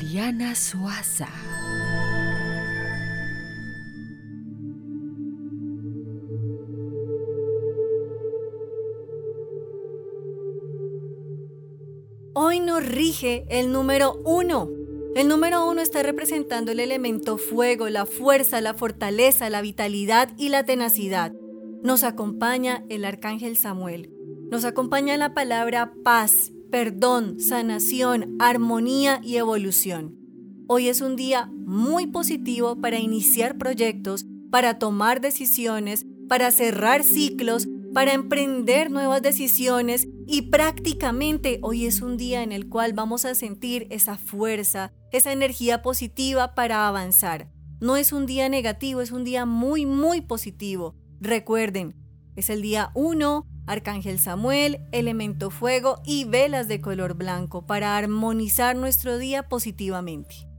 Ana Suaza. Hoy nos rige el número uno. El número uno está representando el elemento fuego, la fuerza, la fortaleza, la vitalidad y la tenacidad. Nos acompaña el arcángel Samuel. Nos acompaña la palabra paz, perdón, sanación, armonía y evolución. Hoy es un día muy positivo para iniciar proyectos, para tomar decisiones, para cerrar ciclos, para emprender nuevas decisiones y prácticamente hoy es un día en el cual vamos a sentir esa fuerza, esa energía positiva para avanzar. No es un día negativo, es un día muy, muy positivo. Recuerden, es el día 1, Arcángel Samuel, elemento fuego y velas de color blanco para armonizar nuestro día positivamente.